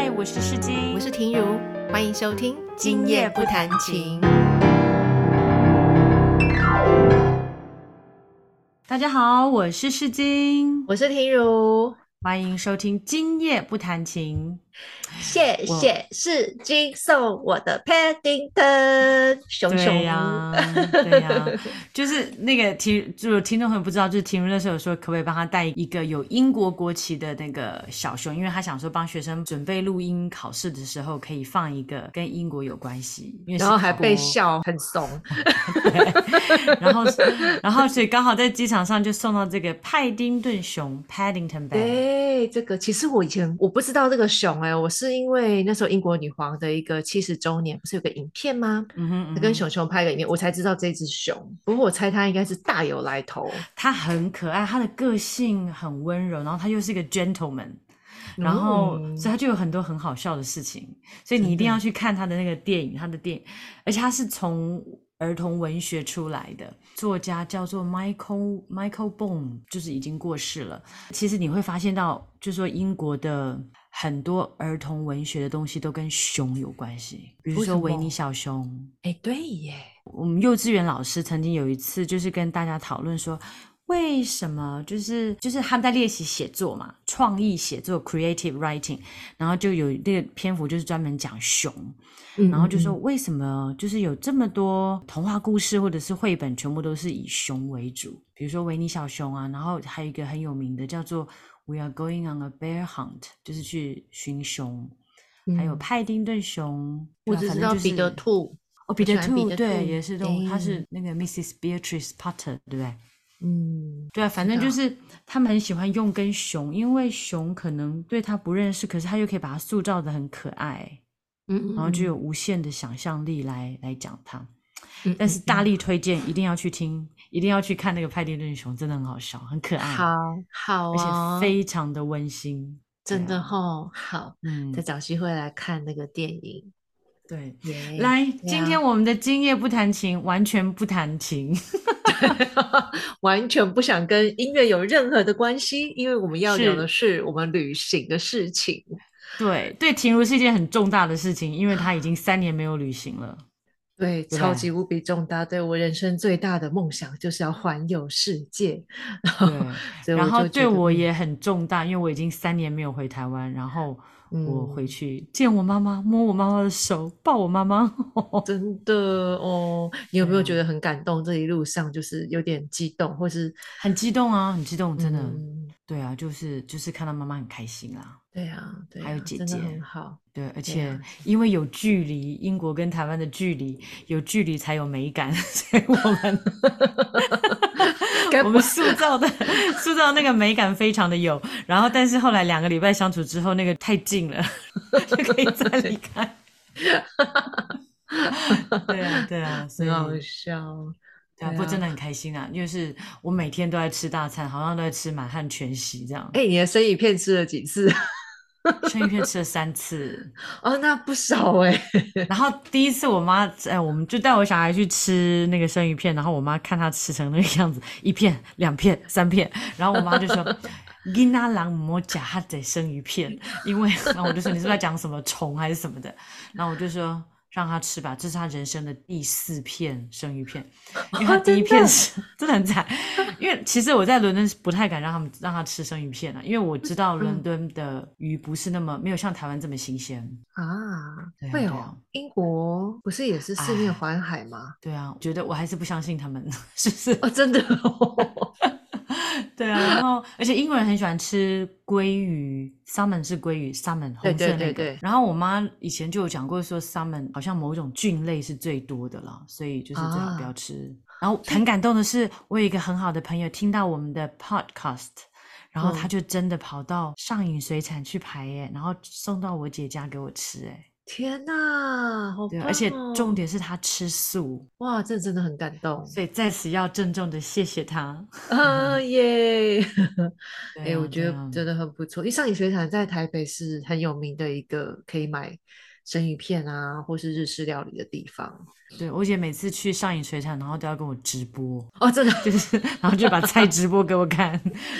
嗨，我是世金，我是婷如，欢迎收听《今夜不弹琴》。大家好，我是世金，我是婷如，欢迎收听《今夜不弹琴》。谢谢世金送我的 Paddington 熊熊对呀，对呀，就是那个听，就是听众朋友不知道，就是听那时候说可不可以帮他带一个有英国国旗的那个小熊，因为他想说帮学生准备录音考试的时候可以放一个跟英国有关系，因为然后还被笑很怂，然后然后所以刚好在机场上就送到这个派丁顿熊 Paddington Bear。对，这个其实我以前我不知道这个熊哎、我是因为那时候英国女皇的一个七十周年，不是有个影片吗？嗯哼，嗯哼跟熊熊拍个影片，我才知道这只熊。不过我猜它应该是大有来头。它很可爱，它的个性很温柔，然后它又是一个 gentleman，然后、嗯所以它就有很多很好笑的事情，所以你一定要去看它的那个电影，它的电影，而且它是从儿童文学出来的，作家叫做 Michael Michael b o n e 就是已经过世了。其实你会发现到，就是说英国的。很多儿童文学的东西都跟熊有关系，比如说维尼小熊，哎，对耶，我们幼稚园老师曾经有一次就是跟大家讨论说，为什么就是就是他们在练习写作嘛，创意写作 （creative writing），然后就有那个篇幅就是专门讲熊，嗯然后就说嗯。为什么就是有这么多童话故事或者是绘本，全部都是以熊为主，比如说维尼小熊啊，然后还有一个很有名的叫做 We are going on a bear hunt，就是去寻熊，还有嗯派丁顿熊，我只知道彼得兔。哦，彼得兔对，也是动物，它哎是那个 Mrs. Beatrice Potter，对不对？嗯，对啊，反正就是他们很喜欢用跟熊，因为熊可能对他不认识，可是他又可以把它塑造的很可爱，嗯，然后就有嗯无限的想象力来来讲它。嗯但是大力推荐，一定要去听，一定要去看那个派丁顿熊，真的很好笑，很可爱，好好而啊，且非常的温馨。真的哦啊吼，好，嗯再，找机会来看那个电影。对。耶来，今天我们的今夜不弹琴，完全不弹琴。完全不想跟音乐有任何的关系，因为我们要聊的是我们旅行的事情。对对，婷如是一件很重大的事情，因为她已经三年没有旅行了。对，对超级无比重大。对我人生最大的梦想就是要环游世界。然后，然后对我也很重大，因为我已经三年没有回台湾，然后我回嗯去见我妈妈，摸我妈妈的手，抱我妈妈。真的哦，你有没有觉得很感动？这一路上就是有点激动，或是很激动啊，很激动，真的。嗯对啊，就是就是看到妈妈很开心啦。对啊，对啊，还有姐姐很好。对，而且啊因为有距离，英国跟台湾的距离，有距离才有美感，所以我们该我们塑造的塑造那个美感非常的有。然后，但是后来两个礼拜相处之后，那个太近了，就可以再离开。对啊，对啊，所以很好笑。对啊，不过真的很开心啊，因为是我每天都在吃大餐，好像都在吃满汉全席这样。哎、你的生鱼片吃了几次？生鱼片吃了三次，哦，那不少哎、然后第一次我妈，哎，我们就带我小孩去吃那个生鱼片，然后我妈看他吃成那个样子，一片、两片、三片，然后我妈就说：“囡仔人莫夹哈得生鱼片，因为……”然后我就说：“你是不是在讲什么虫还是什么的？”然后我就说。让他吃吧，这是他人生的第四片生鱼片，因为他第一片是、真的很惨。因为其实我在伦敦是不太敢让他们让他吃生鱼片啊，因为我知道伦敦的鱼不是那么没有像台湾这么新鲜。啊会哦对啊，英国不是也是四面哎环海吗？对啊，我觉得我还是不相信他们，是不是？哦，真的、哦，对啊，然后而且英国人很喜欢吃鲑鱼，salmon 是鲑鱼，salmon 红色的那个。对对对然后我妈以前就有讲过，说 salmon 好像某种菌类是最多的啦，所以就是最好不要啊吃。然后很感动的是，我有一个很好的朋友听到我们的 podcast。然后他嗯就真的跑到上影水产去排耶，然后送到我姐家给我吃哎，天呐，好对，棒而且哦重点是他吃素，哇，这真的很感动，所以在此要郑重的谢谢他。啊 耶！哎、我觉得真的很不错。因为上影水产在台北是很有名的一个可以买生鱼片啊，或是日式料理的地方。对，我姐每次去上影水产，然后都要跟我直播，哦，真的就是 然后就把菜直播给我看，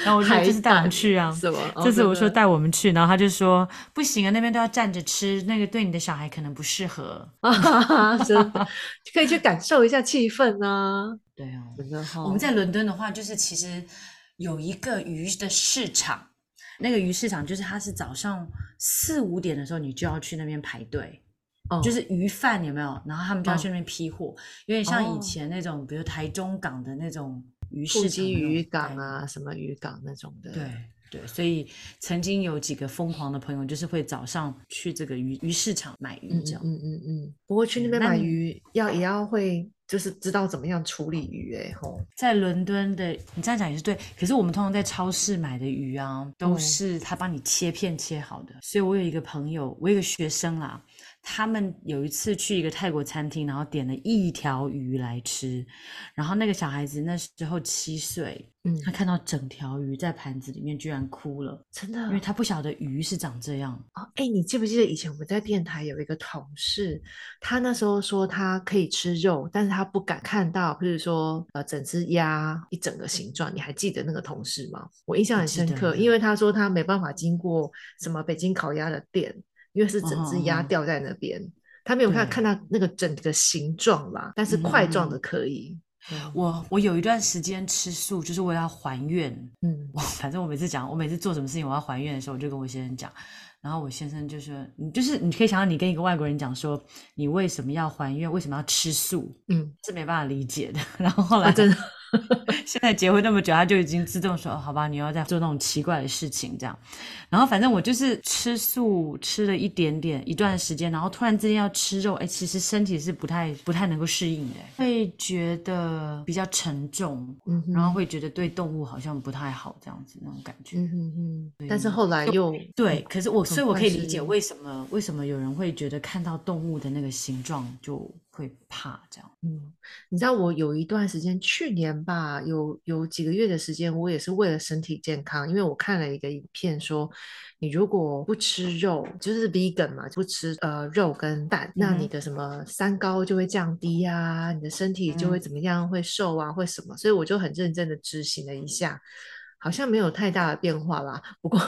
然后我说海就是带我们去啊。是吗？哦这次我说带我们去，然后他就说不行啊，那边都要站着吃，那个对你的小孩可能不适合。啊，真的可以去感受一下气氛啊，对啊，真的哈。我们在伦敦的话，就是其实有一个鱼的市场，那个鱼市场就是它是早上四五点的时候，你就要去那边排队，哦就是鱼贩有没有？然后他们就要哦去那边批货，有点像以哦前那种，比如台中港的那种鱼市场那种基渔港啊，什么渔港那种的。对对，所以曾经有几个疯狂的朋友，就是会早上去这个鱼鱼市场买鱼这样。嗯嗯嗯。不过去那边买鱼要也要会，就是知道怎么样处理鱼哎吼。在伦敦的，你这样讲也是对。可是我们通常在超市买的鱼啊，都嗯是他帮你切片切好的。所以我有一个朋友，我有一个学生啦，他们有一次去一个泰国餐厅，然后点了一条鱼来吃，然后那个小孩子那时候七岁，嗯，他看到整条鱼在盘子里面，居然哭了，真的因为他不晓得鱼是长这样。哦，哎，你记不记得以前我们在电台有一个同事，他那时候说他可以吃肉，但是他不敢看到，比如说呃整只鸭一整个形状，你还记得那个同事吗？我印象很深刻，因为他说他没办法经过什么北京烤鸭的店，因为是整只鸭哦哦哦。吊在那边，他没有看对。看到那个整个形状啦，但是嗯块状的可以。我我有一段时间吃素，就是为了要还愿。嗯。我 反正我每次讲，我每次做什么事情我要还愿的时候，我就跟我先生讲，然后我先生就说，你就是你可以想象，你跟一个外国人讲说，你为什么要还愿，为什么要吃素，嗯，是没办法理解的。然后后来、啊，真的，现在结婚那么久，他就已经自动说，哦好吧，你要再做那种奇怪的事情这样。然后反正我就是吃素吃了一点点一段时间，然后突然之间要吃肉，哎，其实身体是不太不太能够适应的，会觉得比较沉重，嗯然后会觉得对动物好像不太好这样子那种感觉。但是后来又对，可是我，所以我可以理解为什么为什么有人会觉得看到动物的那个形状就会怕这样。嗯，你知道我有一段时间，去年吧，有有几个月的时间，我也是为了身体健康，因为我看了一个影片说，你如果不吃肉，就是 vegan 嘛，不吃呃肉跟蛋，那你的什么三高就会降低啊，你的身体就会嗯怎么样，会瘦啊，会什么，所以我就很认真的执行了一下。好像没有太大的变化啦，不过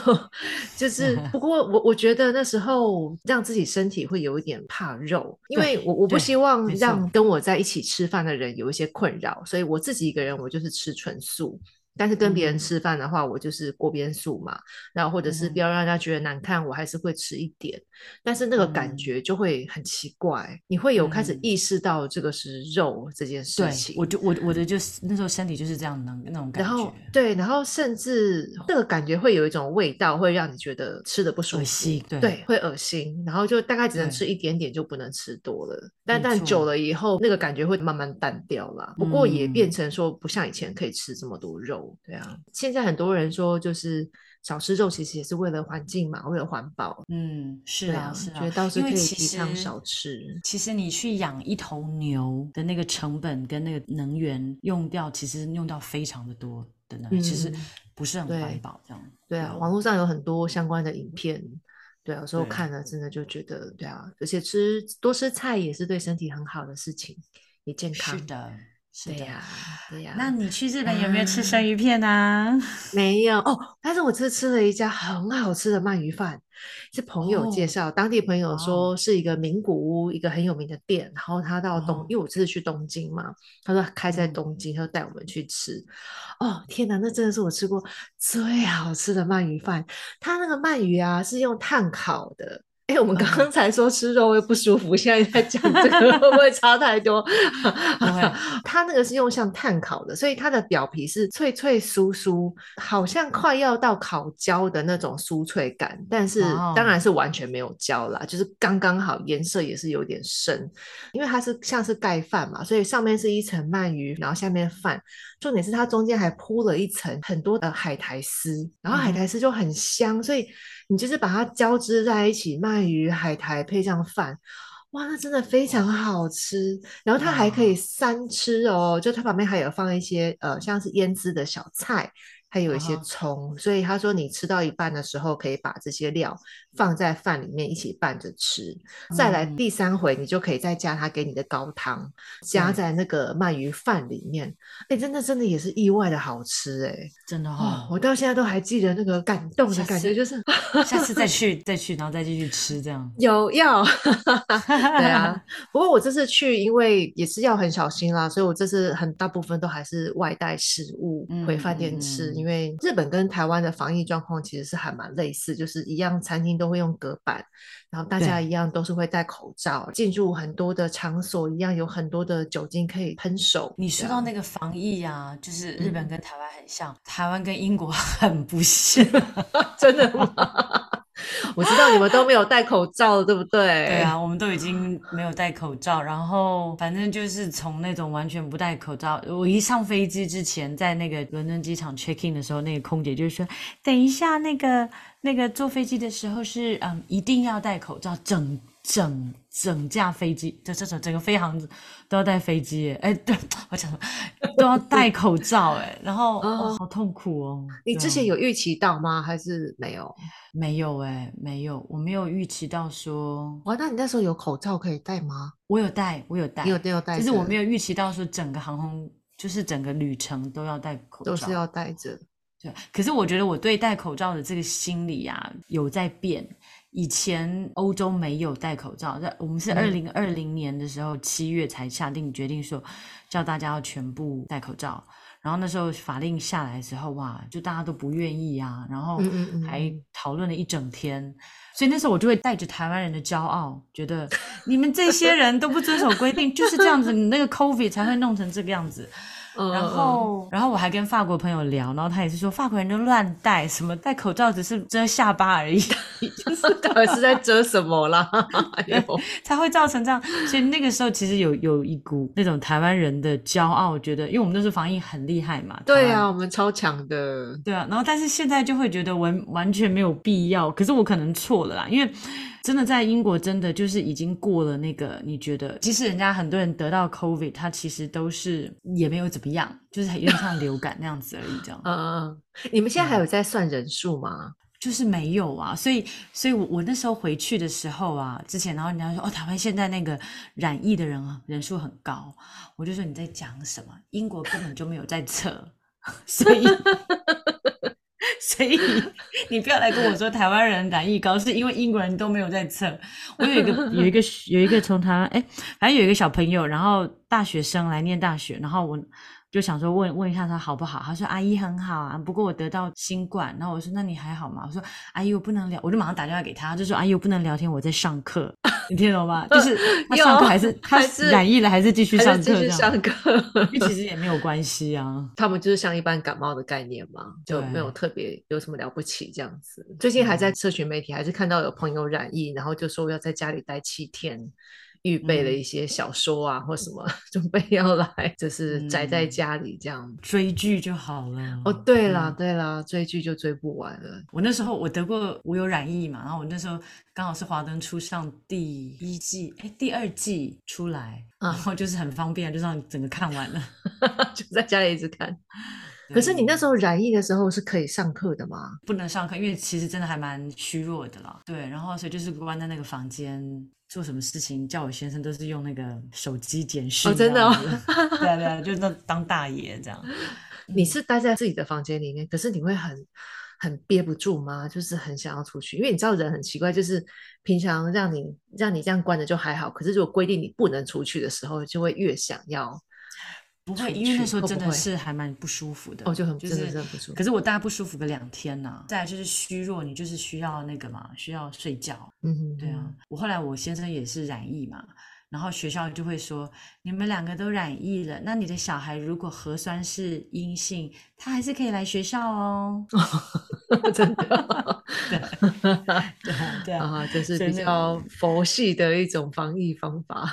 就是不过我我觉得那时候让自己身体会有一点怕肉，因为我我不希望让跟我在一起吃饭的人有一些困扰，所以我自己一个人我就是吃纯素。但是跟别人嗯吃饭的话，我就是锅边素嘛，然后或者是不要让人家觉得难看，我还是会吃一点。但是那个感嗯觉就会很奇怪，你会有开始嗯意识到这个是肉这件事情。，我就我我的就是那时候身体就是这样的那种感然后觉，对，然后甚至那个感觉会有一种味道，会让你觉得吃的不舒服，恶心对对，会恶心，然后就大概只能吃一点点，就不能吃多了。但但久了以后，那个感觉会慢慢淡掉啦。不过也变嗯成说，不像以前可以吃这么多肉，对啊。现在很多人说，就是少吃肉，其实也是为了环境嘛，为了环保。嗯，是啊，啊是啊，觉得倒是可以提倡少吃。其实你去养一头牛的那个成本跟那个能源用掉，其实用掉非常的多的能源，其实嗯不是很环保这样。对啊，网络上有很多相关的影片，对啊，有时候看了真的就觉得，对啊，而且吃多吃菜也是对身体很好的事情，也健康。是，的，对呀、对呀、那你去日本有没有吃啊生鱼片啊？没有哦，但是我这次吃了一家很好吃的鳗鱼饭，是朋友介哦绍，当地朋友说是一个名古屋一个很有名的店，然后他到东，哦因为我这次去东京嘛，他说开在嗯东京，他就带我们去吃。哦，天哪，那真的是我吃过最好吃的鳗鱼饭，他那个鳗鱼啊是用炭烤的。哎，我们刚才说吃肉会不舒服，现在在讲这个会不会差太多？它那个是用像炭烤的，所以它的表皮是脆脆酥酥，好像快要到烤焦的那种酥脆感，但是当然是完全没有焦啦，就是刚刚好，颜色也是有点深，因为它是像是盖饭嘛，所以上面是一层鳗鱼，然后下面饭，重点是它中间还铺了一层很多的海苔丝，然后海苔丝就很香，所以你就是把它交织在一起，鳗鱼、海苔配上饭。哇，那真的非常好吃，然后它还可以三吃哦，就它旁边还有放一些呃，像是腌制的小菜，还有一些葱，所以他说你吃到一半的时候，可以把这些料放在饭里面一起拌着吃。再来嗯第三回，你就可以再加他给你的高汤，加在那个鳗鱼饭里面。哎，真的真的也是意外的好吃哎、真的哦哦，，我到现在都还记得那个感动的感觉，就是下次再 去再去，然后再继续吃这样。有要 对啊。不过我这次去，因为也是要很小心啦，所以我这次很大部分都还是外带食物回饭店吃，因为日本跟台湾的防疫状况其实是还蛮类似，就是一样餐厅都会用隔板，然后大家一样都是会戴口罩，进入很多的场所一样有很多的酒精可以喷手。你说到那个防疫啊，就是日本嗯跟台湾很像，台湾跟英国 很不像。真的吗？我知道你们都没有戴口罩，对不对？对啊，我们都已经没有戴口罩，然后反正就是从那种完全不戴口罩，我一上飞机之前，在那个伦敦机场 check in 的时候，那个空姐就说：“等一下，那个那个坐飞机的时候是嗯一定要戴口罩，整整整架飞机，这这整整个飞航都要戴飞机耶，哎，对我讲都要戴口罩，哎，然后哦哦好痛苦哦。你之前有预期到吗？还是没有？没有哎，没有，我没有预期到说，哇，那你那时候有口罩可以戴吗？我有戴，我有戴，你有都有戴着？就是我没有预期到说整个航空，就是整个旅程都要戴口罩，都是要戴着。对。可是我觉得我对戴口罩的这个心理啊，有在变。以前欧洲没有戴口罩，在我们是嗯二零二零年的时候七月才下定决定说，叫大家要全部戴口罩。然后那时候法令下来之后，哇，就大家都不愿意啊，然后还嗯讨论了一整天。所以那时候我就会带着台湾人的骄傲，觉得你们这些人都不遵守规定，就是这样子，你那个 COVID 才会弄成这个样子。然后，然后我还跟法国朋友聊，然后他也是说，法国人都乱戴，什么戴口罩只是遮下巴而已，就是嗯到底是在遮什么啦？才会造成这样。所以那个时候其实有有一股那种台湾人的骄傲，我觉得因为我们那时候防疫很厉害嘛，对啊，我们超强的。对啊，然后但是现在就会觉得完完全没有必要，可是我可能错了啦，因为真的在英国真的就是已经过了那个，你觉得即使人家很多人得到 COVID，他其实都是也没有怎么样，就是有点像流感那样子而已，这样嗯嗯，嗯你们现在还有在算人数吗？就是没有啊，所以所以我我那时候回去的时候啊，之前然后人家说哦，台湾现在那个染疫的人啊人数很高，我就说你在讲什么？英国根本就没有在测，所以。所以你不要来跟我说台湾人染疫高，是因为英国人都没有在测。我有一个有一个有一个从台湾，哎，反正有一个小朋友，然后大学生来念大学，然后我就想说问问一下他好不好，他说阿姨很好啊，不过我得到新冠，然后我说那你还好吗？我说阿姨我不能聊，我就马上打电话给他，他就说阿姨我不能聊天，我在上课，你听懂吗？就是 他上课还是他染疫了还是继续上课继续上课？因为其实也没有关系啊。他们就是像一般感冒的概念嘛，就对没有特别有什么了不起这样子。最近还在社群媒体还是看到有朋友染疫，然后就说要在家里待七天，预备了嗯一些小说啊、或什么，准备要来就是宅在嗯家里这样。追剧就好了。哦，对啦嗯对啦，追剧就追不完了。我那时候我得过，我有染疫嘛，然后我那时候刚好是华灯初上第一季，哎，第二季出来，嗯然后就是很方便，就让你整个看完了。就在家里一直看。可是你那时候染疫的时候是可以上课的吗？不能上课，因为其实真的还蛮虚弱的啦。对，然后所以就是关在那个房间，做什么事情叫我先生都是用那个手机简讯哦真的哦 对啊对啊，就那当大爷这样。你是待在自己的房间里面，可是你会很很憋不住吗？就是很想要出去，因为你知道人很奇怪，就是平常让你让你这样关着就还好，可是如果规定你不能出去的时候，就会越想要不会，因为那时候真的是还蛮不舒服的。哦，就很不舒服可。是我大概不舒服个两天呐、再来就是虚弱，你就是需要那个嘛，需要睡觉。嗯哼，对啊，我后来我先生也是染疫嘛，然后学校就会说你们两个都染疫了，那你的小孩如果核酸是阴性，他还是可以来学校哦。嗯，真的 对 对啊，对啊，啊，这是比较佛系的一种防疫方法。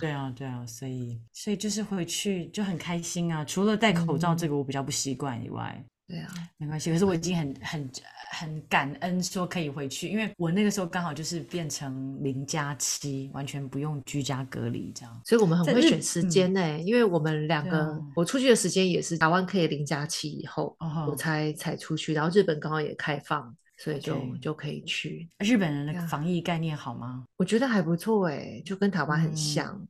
对啊，对啊，所以所以就是回去就很开心啊。除了戴口罩这个我比较不习惯以外，对啊，没关系。可是我已经很很很感恩说可以回去，因为我那个时候刚好就是变成零加七，完全不用居家隔离这样。所以我们很会选时嗯间呢、因为我们两个、啊我出去的时间也是台湾可以零加七以后，哦我才才出去，然后日本刚好也开放，所以就就可以去。日本人的防疫概念好吗？我觉得还不错哎、就跟台湾很嗯像，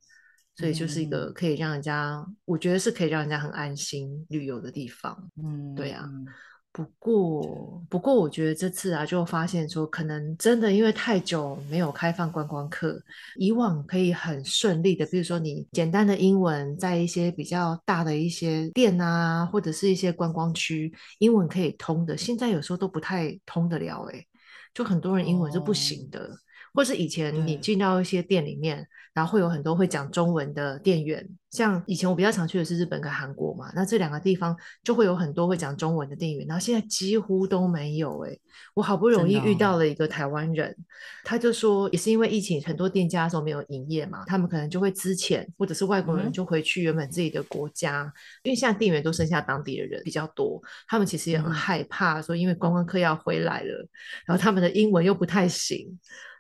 所以就是一个可以让人家，我觉得是可以让人家很安心旅游的地方。嗯，对啊嗯不过，不过我觉得这次啊，就发现说，可能真的因为太久没有开放观光客，以往可以很顺利的，比如说你简单的英文，在一些比较大的一些店啊，或者是一些观光区，英文可以通的，现在有时候都不太通得了，诶，就很多人英文是不行的。或是以前你对。进到一些店里面，然后会有很多会讲中文的店员，像以前我比较常去的是日本跟韩国嘛，那这两个地方就会有很多会讲中文的店员，然后现在几乎都没有诶、我好不容易遇到了一个台湾人，他就说也是因为疫情，很多店家都没有营业嘛，他们可能就会资遣，或者是外国人就回去原本自己的国家，因为现在店员都剩下当地的人比较多，他们其实也很害怕说，因为观光客要回来了，然后他们的英文又不太行，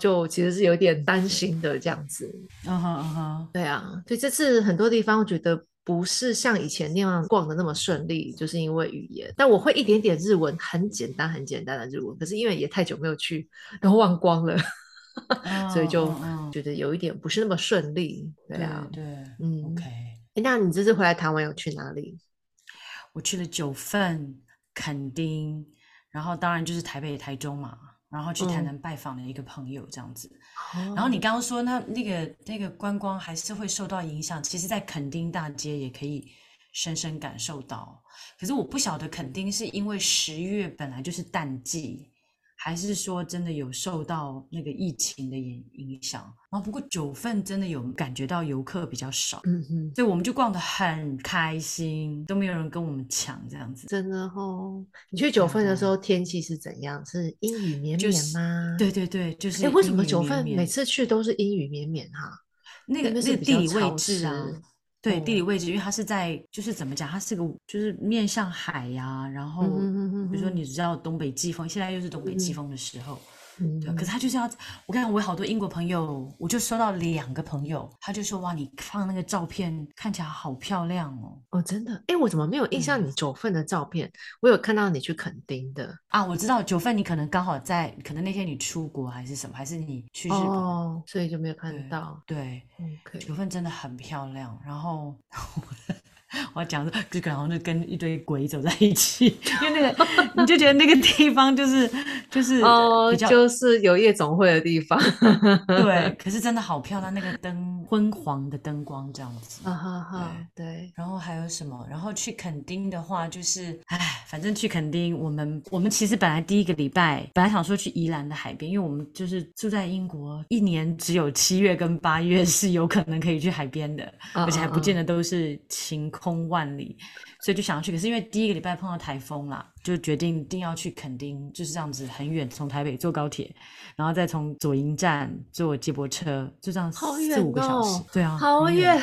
就其实是有点担心的这样子。嗯哼嗯哼，对啊，所以这次很多地方我觉得不是像以前那样逛的那么顺利，就是因为语言。但我会一点点日文，很简单很简单的日文，可是因为也太久没有去，然后忘光了，所以就觉得有一点不是那么顺利。对对啊，对嗯，OK。诶那你这次回来台湾有去哪里？我去了九份、垦丁，然后当然就是台北、台中嘛，然后去台嗯南拜访了一个朋友这样子。然然后你刚刚说那那个那个观光还是会受到影响，其实，在垦丁大街也可以深深感受到。可是我不晓得垦丁是因为十月本来就是淡季，还是说真的有受到那个疫情的影影响。然后不过九份真的有感觉到游客比较少，嗯哼，所以我们就逛得很开心，都没有人跟我们抢这样子。真的哦。你去九份的时啊候天气是怎样？是阴雨绵就是绵吗？对对对，就是哎，为什么九份每次去都是阴雨绵绵哈？那个那是地理位置啊湿？对，地理哦位置，因为它是在，就是怎么讲，它是个就是面向海呀、然后比如说你知道东北季风，现在又是东北季嗯风的时候，嗯对，可是他就是要，我跟你讲，我有好多英国朋友，我就收到两个朋友，他就说哇，你放那个照片看起来好漂亮哦。哦，真的，哎，我怎么没有印象嗯你九份的照片？我有看到你去垦丁的啊，我知道九份你可能刚好在，可能那天你出国还是什么，还是你去日本，哦，所以就没有看对到。对，OK，九份真的很漂亮。然后 我要讲的，就可能就跟一堆鬼走在一起，因为那个你就觉得那个地方就是就是哦，就是有夜总会的地方。对，可是真的好漂亮，那个灯昏黄的灯光这样子。啊哈哈，对，然后还有什么？然后去垦丁的话，就是，唉，反正去垦丁，我们我们其实本来第一个礼拜本来想说去宜兰的海边，因为我们就是住在英国，一年只有七月跟八月是有可能可以去海边的，嗯而且还嗯不见得都是晴空空万里，所以就想要去。可是因为第一个礼拜碰到台风啦，就决定一定要去垦丁，就是这样子很远，从台北坐高铁，然后再从左营站坐接驳车，就这样好四五个小时哦，对啊，好很远，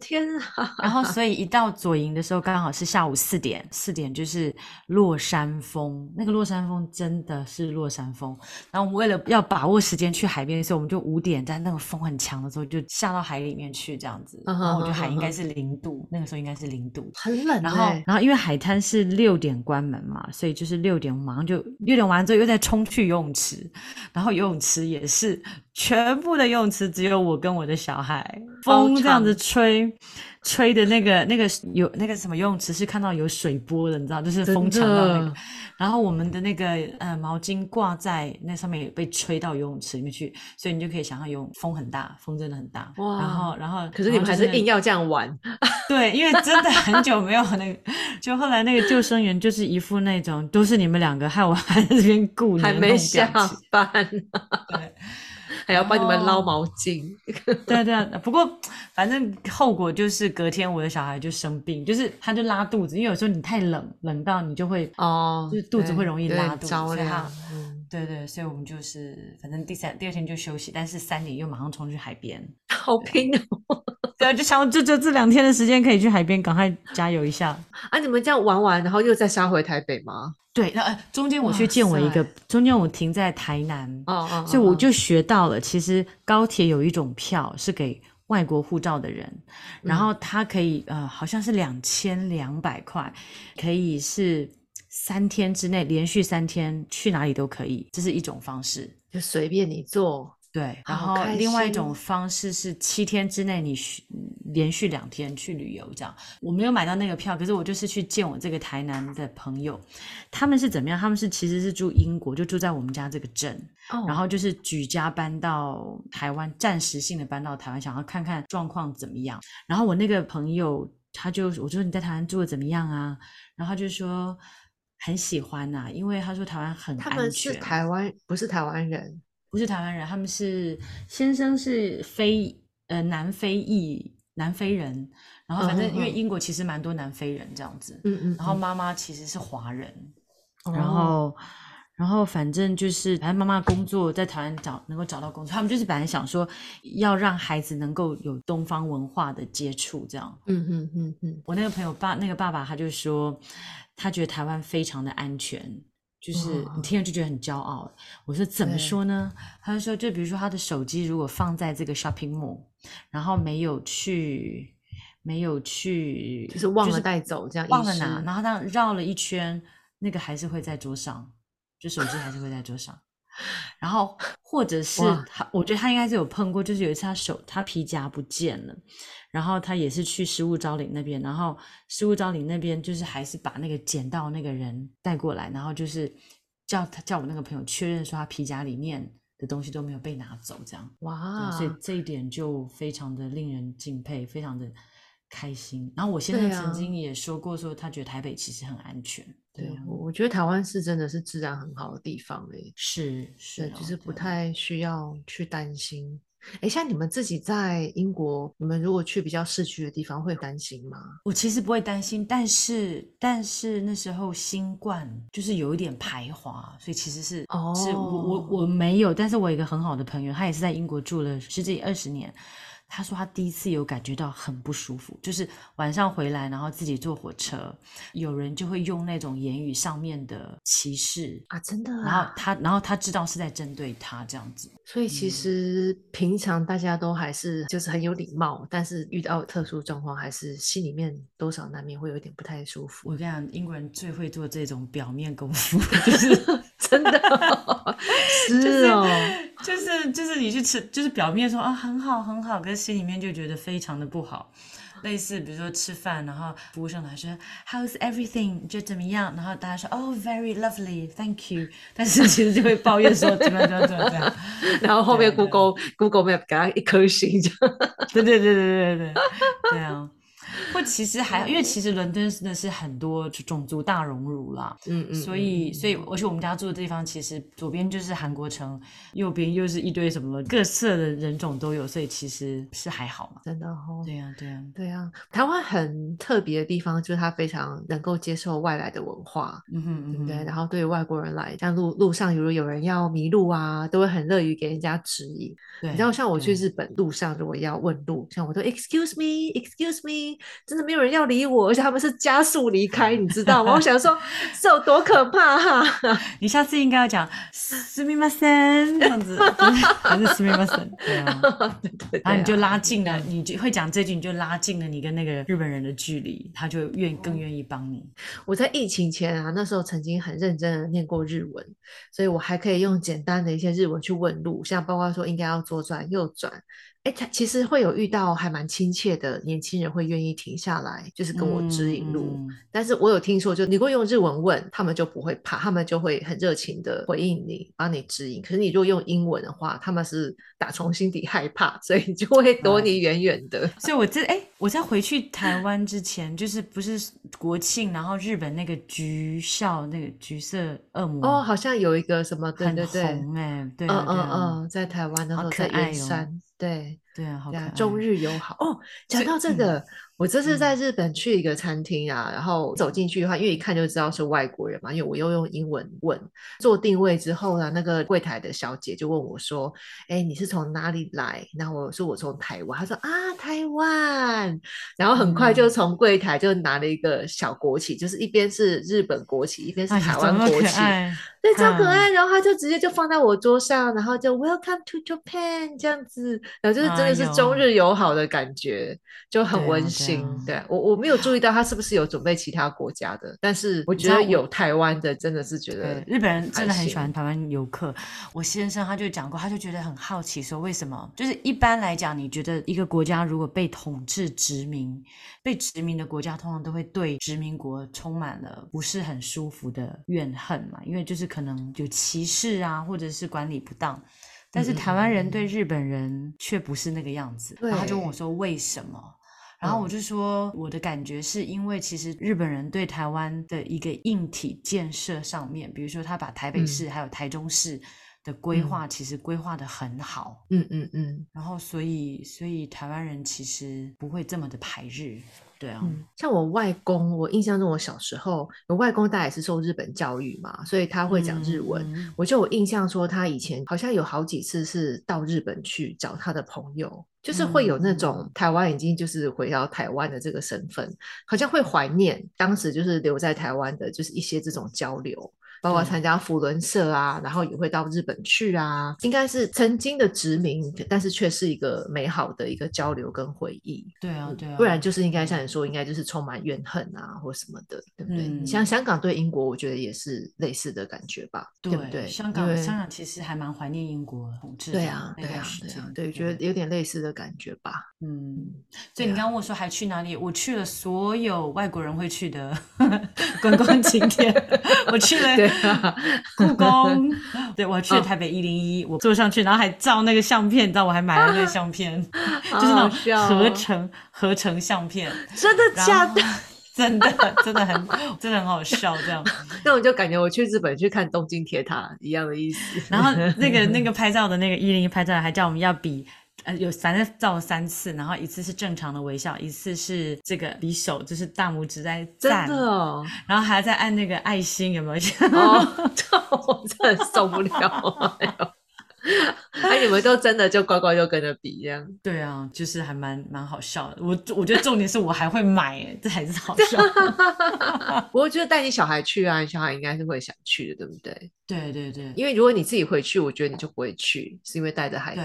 天啊！然后，所以一到左营的时候，刚好是下午四点，四点就是落山风，那个落山风真的是落山风。然后我们为了要把握时间去海边的时候，我们就五点在那个风很强的时候就下到海里面去，这样子。嗯然后我觉得海应该是零度，那个时候应该是零度。很冷然后欸，然后因为海滩是六点关门嘛，所以就是六点马上就六点完之后又再冲去游泳池，然后游泳池也是全部的游泳池只有我跟我的小孩，风这样子长吹。吹的那个那个有那个什么游泳池是看到有水波的，你知道，就是风真强到那个。然后我们的那个呃毛巾挂在那上面也被吹到游泳池里面去，所以你就可以想象游泳风很大，风真的很大。哇然后然后可是你们还是硬要。要这样玩，对，因为真的很久没有那个，就后来那个救生员就是一副那种都是你们两个害我还在这边顾你的还没下。班，对还要帮你们捞哦毛巾。对对啊，不过反正后果就是隔天我的小孩就生病，就是他就拉肚子，因为有时候你太冷，冷到你就会哦，就是肚子会容易拉肚子着所以他凉。嗯，对对，所以我们就是反正第三第二天就休息，但是三点又马上冲去海边。好拼哦！对啊，就想就就这两天的时间可以去海边，赶快加油一下。啊，你们这样玩完，然后又再杀回台北吗？对，那呃中间我去哇见我一个，中间我停在台南，哦哦，哦所以我就学到了，其实高铁有一种票是给外国护照的人，然后它可以呃好像是两千两百块，可以是三天之内连续三天去哪里都可以，这是一种方式。就随便你做。对，然后另外一种方式是七天之内你去连续两天去旅游，这样我没有买到那个票，可是我就是去见我这个台南的朋友，他们是怎么样？他们是其实是住英国，就住在我们家这个镇，哦然后就是举家搬到台湾，暂时性的搬到台湾，想要看看状况怎么样。然后我那个朋友他就我就说你在台湾住的怎么样啊？然后他就说很喜欢呐、因为他说台湾很安他们是全。台湾，不是台湾人。不是台湾人，他们是先生是非呃南非裔南非人，然后反正因为英国其实蛮多南非人这样子，嗯嗯，然后妈妈其实是华人，嗯然后然后反正就是反正妈妈工作在台湾找能够找到工作，他们就是本来想说要让孩子能够有东方文化的接触这样。嗯嗯嗯嗯，我那个朋友爸那个爸爸他就说，他觉得台湾非常的安全。就是你听了就觉得很骄傲。我说怎么说呢？他就说，就比如说他的手机如果放在这个 shopping mall，然后没有去，没有去，就是忘了带走这样，忘了拿，然后他绕了一圈，那个还是会在桌上，就手机还是会在桌上。然后或者是他，我觉得他应该是有碰过，就是有一次他手他皮夹不见了，然后他也是去失物招领那边，然后失物招领那边就是还是把那个捡到那个人带过来，然后就是叫他叫我那个朋友确认说他皮夹里面的东西都没有被拿走，这样。对哇，所以这一点就非常的令人敬佩，非常的开心。然后我先对啊生曾经也说过，说他觉得台北其实很安全。对我我觉得台湾是真的是治安很好的地方诶，是是就是不太需要去担心。诶，像你们自己在英国，你们如果去比较市区的地方，会担心吗？我其实不会担心，但是但是那时候新冠就是有一点排华，所以其实是哦、是我我哦我没有，但是我有一个很好的朋友，他也是在英国住了十几二十年。他说他第一次有感觉到很不舒服，就是晚上回来，然后自己坐火车，有人就会用那种言语上面的歧视，啊，真的然后啊，他然后他知道是在针对他这样子。所以其嗯实平常大家都还是就是很有礼貌，但是遇到特殊状况，还是心里面多少难免会有一点不太舒服。我跟你讲，英国人最会做这种表面功夫，就是真的 是哦，就是就是你去吃，就是表面说啊很好很好，可是心里面就觉得非常的不好。类似比如说吃饭，然后服务生来说 How's everything？你觉得怎么样？然后大家说 Oh very lovely，thank you。但是其实就会抱怨说怎么样怎么样怎么样怎么样。然后后面对对 Google Google Map 给他一颗星，这样对对对对对对对啊。或其实还因为其实伦敦真的是很多种族大熔炉啦，嗯嗯，所以，所以，而且我们家住的地方，其实左边就是韩国城，右边又是一堆什么各色的人种都有，所以其实是还好嘛。真的哦。对呀、对呀、对啊，台湾很特别的地方就是它非常能够接受外来的文化，嗯哼，对不对？嗯哼然后对于外国人来，像路路上如果有人要迷路啊，都会很乐于给人家指引。对，你知道，像我去日本路上，如果要问路，像我都 Excuse me，Excuse me，真的没有人要理我，而且他们是加速离开，你知道吗？我想说这有多可怕哈、你下次应该要讲すみません这样子，就是还是すみません，对啊。对对对、然后你就拉近了，你就会讲这句，你就拉近了你跟那个日本人的距离，他就愿更愿意帮你。我在疫情前啊，那时候曾经很认真的念过日文，所以我还可以用简单的一些日文去问路，像包括说应该要左转右转。 哎，他其实会有遇到还蛮亲切的年轻人会愿意停下来，就是跟我指引路。嗯嗯但是我有听说，就你如果用日文问，他们就不会怕，他们就会很热情的回应你，帮你指引。可是你如果用英文的话，他们是打从心底害怕，所以就会躲你远远的。所以我这哎，我在回去台湾之前，就是不是国庆，然后日本那个橘校那个橘色恶魔哦，好像有一个什么，对很对对，红哎，对嗯嗯嗯，在台湾的时好候在圆山，对，对啊，好可爱。中日友好哦。讲到这嗯个，我这次在日本去一个餐厅啊，然后走进去的话，因为一看就知道是外国人嘛，因为我又用英文问，做定位之后呢，那个柜台的小姐就问我说：“哎，你是从哪里来？”然后我说：“我从台湾。”她说：“啊，台湾。”然后很快就嗯从柜台就拿了一个小国旗，就是一边是日本国旗，一边是台湾国旗。对，超可嗯爱。然后他就直接就放在我桌上，然后就 Welcome to Japan 这样子，然后就是真的是中日友好的感觉，就很温馨。啊对我我没有注意到他是不是有准备其他国家的，但是我觉得有台湾的，真的是觉得，日本人真的很喜欢台湾游客。我先生他就讲过，他就觉得很好奇，说为什么？就是一般来讲，你觉得一个国家如果被统治殖民，被殖民的国家通常都会对殖民国充满了不是很舒服的怨恨嘛，因为就是可能有歧视啊，或者是管理不当。但是台湾人嗯对日本人却不是那个样子，然后他就问我对说为什么？然后我嗯。就说，我的感觉是因为其实日本人对台湾的一个硬体建设上面，比如说他把台北嗯。市还有台中市的规嗯。划，其实规划的很好，嗯嗯嗯。然后所以所以台湾人其实不会这么的排日，对啊，嗯，像我外公，我印象中我小时候，我外公大也是受日本教育嘛，所以他会讲日文。嗯嗯。我就有印象说，他以前好像有好几次是到日本去找他的朋友，就是会有那嗯种台湾已经就是回到台湾的这个身份，好像会怀念当时就是留在台湾的，就是一些这种交流。包括参加福伦社啊，然后也会到日本去啊，应该是曾经的殖民，但是却是一个美好的一个交流跟回忆。对啊对啊，不然就是应该像你说，应该就是充满怨恨啊，或什么的，对不对？你像嗯香港对英国，我觉得也是类似的感觉吧，对不对？香港香港其实还蛮怀念英国统治的对啊，对啊对啊，，对，觉得有点类似的感觉吧。嗯。所以你刚刚问我说还去哪里？我去了所有外国人会去的 观光景点，我去了对啊，故宫，对我去台北一零一，我坐上去，然后还照那个相片，你知道我还买了那个相片，就是那种合成合成相片，真的假的？真的真的很真的很好笑这样。那我就感觉我去日本去看东京铁塔一样的意思。然后那个那个拍照的那个一零一拍照还叫我们要比。呃，有反正照了三次，然后一次是正常的微笑，一次是这个比手，就是大拇指在真赞，的哦，然后还在按那个爱心，有没有？哦，这我真的受不了。哎呦，哎，你们都真的就乖乖就跟着比这样。对啊，就是还蛮蛮好笑的。我我觉得重点是我还会买，哎，这还是好笑。我觉得带你小孩去啊，你小孩应该是会想去的，对不对？对对对，因为如果你自己回去，我觉得你就不会去，是因为带着孩子。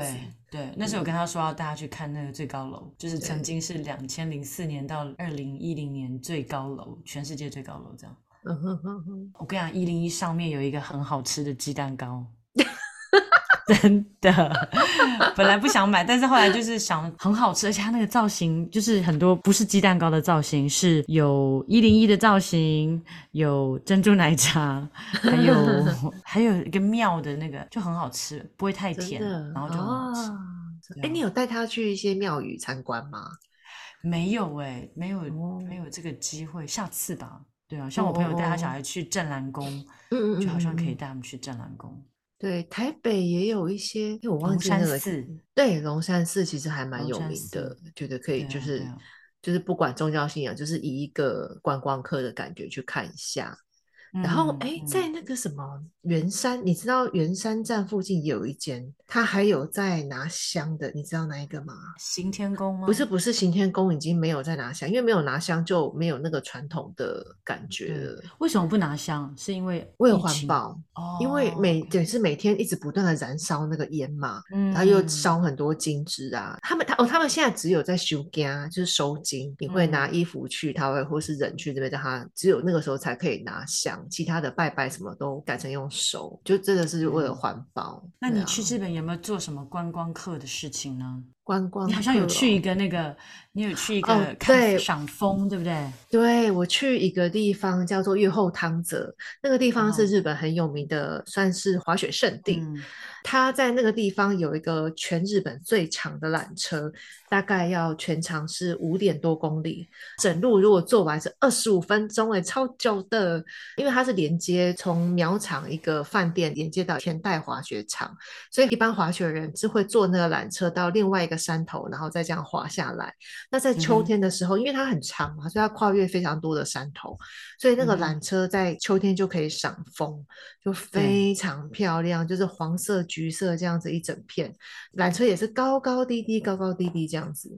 对对，那时候我跟他说要带他去看那个最高楼，就是曾经是两千零四年到二零一零年最高楼，全世界最高楼这样。嗯哼哼哼，我跟你讲，一零一上面有一个很好吃的鸡蛋糕，真的。本来不想买，但是后来就是想很好吃，而且它那个造型就是很多不是鸡蛋糕的造型，是有一零一的造型，有珍珠奶茶，还有 还有一个庙的那个就很好吃，不会太甜，然后就很好吃。哎、你有带他去一些庙宇参观吗？没有哎、没有、哦没有这个机会，下次吧。对啊，像我朋友带他小孩去镇澜宫，就好像可以带他们去镇澜宫。对，台北也有一些，因为我忘记那个寺对龙山寺其实还蛮有名的，觉得可以就是、就是不管宗教信仰，就是以一个观光客的感觉去看一下。然后嗯哎，嗯在那个什么圆山，你知道圆山站附近有一间，他还有在拿香的，你知道哪一个吗？行天宫吗？不是不是，行天宫已经没有在拿香，因为没有拿香就没有那个传统的感觉了。为什么不拿香？是因为为了环保，哦，因为每对是每天一直不断的燃烧那个烟嘛，嗯，然后又烧很多金枝啊。他们他哦，他们现在只有在收金，就是收金，你会拿嗯衣服去，他会或是人去这边让他，只有那个时候才可以拿香，其他的拜拜什么都改成用手，就真的是为了嗯环保。那你去日本有没有做什么观光客的事情呢？观光，你好像有去一个。那个，你有去一哦个看对赏枫，对不对？对我去一个地方叫做越后汤泽，那个地方是哦日本很有名的，算是滑雪胜地。嗯它在那个地方有一个全日本最长的缆车，大概要全长是五点多公里，整路如果坐完是二十五分钟，哎，超久的。因为它是连接从苗场一个饭店连接到田代滑雪场，所以一般滑雪人是会坐那个缆车到另外一个山头，然后再这样滑下来。那在秋天的时候，因为它很长嘛，所以它跨越非常多的山头，所以那个缆车在秋天就可以赏枫，就非常漂亮，就是黄色、橘色这样子一整片。缆车也是高高低低、高高低低这样子。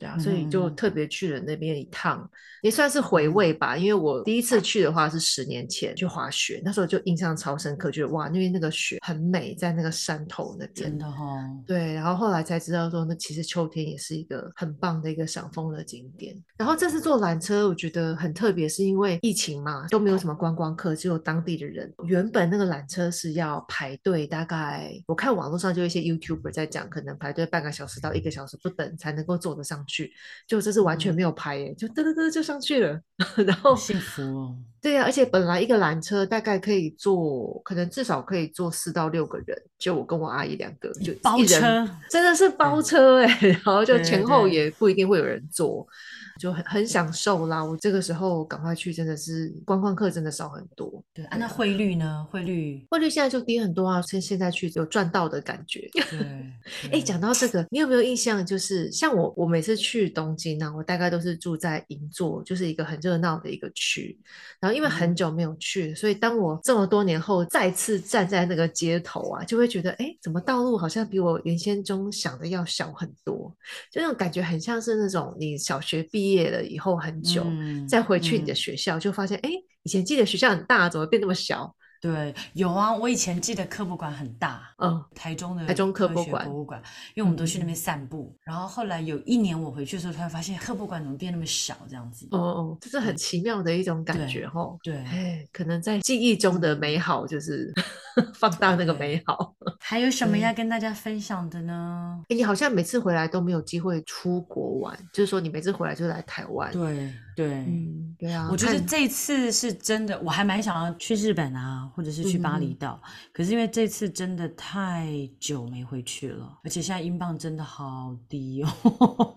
对啊，所以就特别去了那边一趟，也算是回味吧。因为我第一次去的话是十年前去滑雪，那时候就印象超深刻，觉得哇，那边那个雪很美，在那个山头那边。真的哈。对，然后后来才知道说，那其实秋天也是一个很棒的一个赏枫的景点。然后这次坐缆车，我觉得很特别，是因为疫情嘛，都没有什么观光客，只有当地的人。原本那个缆车是要排队，大概我看网络上就一些 YouTuber 在讲，可能排队半个小时到一个小时不等才能够坐得上。去，就这是完全没有拍耶，就噔噔噔就上去了，然后幸福哦。对呀，而且本来一个缆车大概可以坐，可能至少可以坐四到六个人，就我跟我阿姨两个，就包车，真的是包车哎，然后就前后也不一定会有人坐。就很很享受啦！我这个时候赶快去，真的是观光客真的少很多。对啊，那汇率呢？汇率汇率现在就低很多啊！趁现在去有赚到的感觉。对，哎，讲到这个，你有没有印象？就是像我，我每次去东京呢，我大概都是住在银座，就是一个很热闹的一个区。然后因为很久没有去，所以当我这么多年后再次站在那个街头啊，就会觉得，哎，怎么道路好像比我原先中想的要小很多？就那种感觉很像是那种你小学毕业。了以后很久，再回去你的学校，就发现，哎，以前记得学校很大，怎么变那么小？对，有啊，我以前记得科博馆很大，嗯，台中的台中科博馆博物馆，因为我们都去那边散步。然后后来有一年我回去的时候，突然发现科博馆怎么变那么小，这样子。哦哦，就是很奇妙的一种感觉，哈。对，哎，可能在记忆中的美好就是 放大那个美好。还有什么要跟大家分享的呢？哎，你好像每次回来都没有机会出国玩，就是说你每次回来就来台湾。对对，嗯，对啊。我觉得这次是真的，我还蛮想要去日本啊。或者是去巴厘岛，可是因为这次真的太久没回去了，而且现在英镑真的好低哦，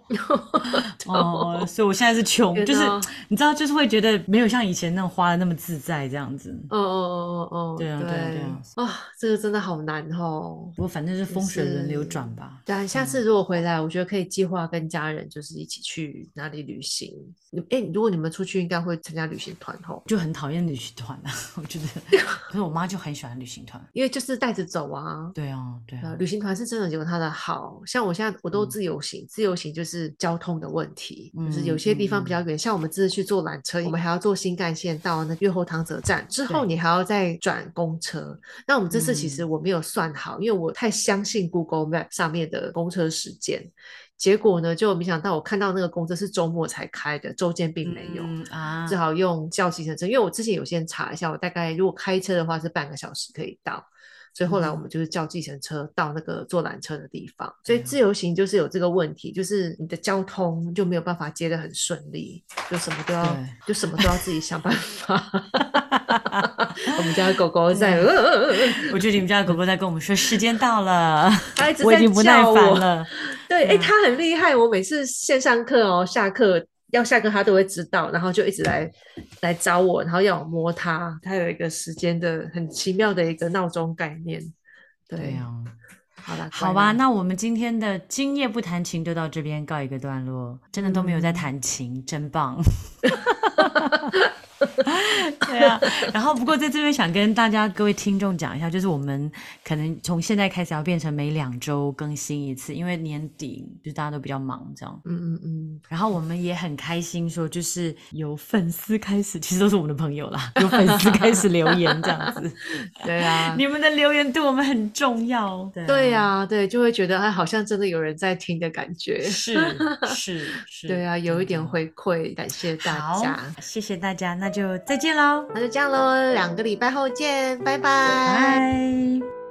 哦，所以我现在是穷，就是你知道，就是会觉得没有像以前那种花的那么自在这样子。哦哦哦哦哦，对啊对啊对啊，啊，这个真的好难哦。不过反正是风水轮流转吧。对啊，下次如果回来，我觉得可以计划跟家人就是一起去哪里旅行。哎，如果你们出去，应该会参加旅行团吼。就很讨厌旅行团啊，我觉得。可是我妈就很喜欢旅行团，因为就是带着走啊。对啊，对啊，旅行团是真的有它的好。像我现在我都自由行，自由行就是交通的问题，就是有些地方比较远。像我们这次去坐缆车，我们还要坐新干线到那月后汤泽站，之后你还要再转公车。那我们这次其实我没有算好，因为我太相信 Google Map 上面的公车时间。结果呢，就没想到我看到那个公车是周末才开的，周间并没有啊，只好用叫计程车。因为我之前有先查一下，我大概如果开车的话是半个小时可以到，所以后来我们就是叫计程车到那个坐缆车的地方。所以自由行就是有这个问题，就是你的交通就没有办法接的很顺利，就什么都要就什么都要自己想办法。我们家狗狗在，我觉得你们家的狗狗在跟我们说时间到了，我已经不耐烦了。对，哎，它很厉害。我每次线上课哦，下课要下课，它都会知道，然后就一直来来找我，然后要我摸它。它有一个时间的很奇妙的一个闹钟概念。对呀，好了，好吧，那我们今天的今夜不弹琴就到这边告一个段落。真的都没有在弹琴，真棒。对啊，然后不过在这边想跟大家各位听众讲一下，就是我们可能从现在开始要变成每两周更新一次，因为年底就大家都比较忙，这样。嗯嗯嗯。然后我们也很开心，说就是有粉丝开始，其实都是我们的朋友啦，有粉丝开始留言这样子。对啊，你们的留言对我们很重要。对啊，对，就会觉得哎，好像真的有人在听的感觉。是是是。对啊，有一点回馈，感谢大家，谢谢大家，那就再见喽。那就这样喽，两个礼拜后见，拜拜。拜。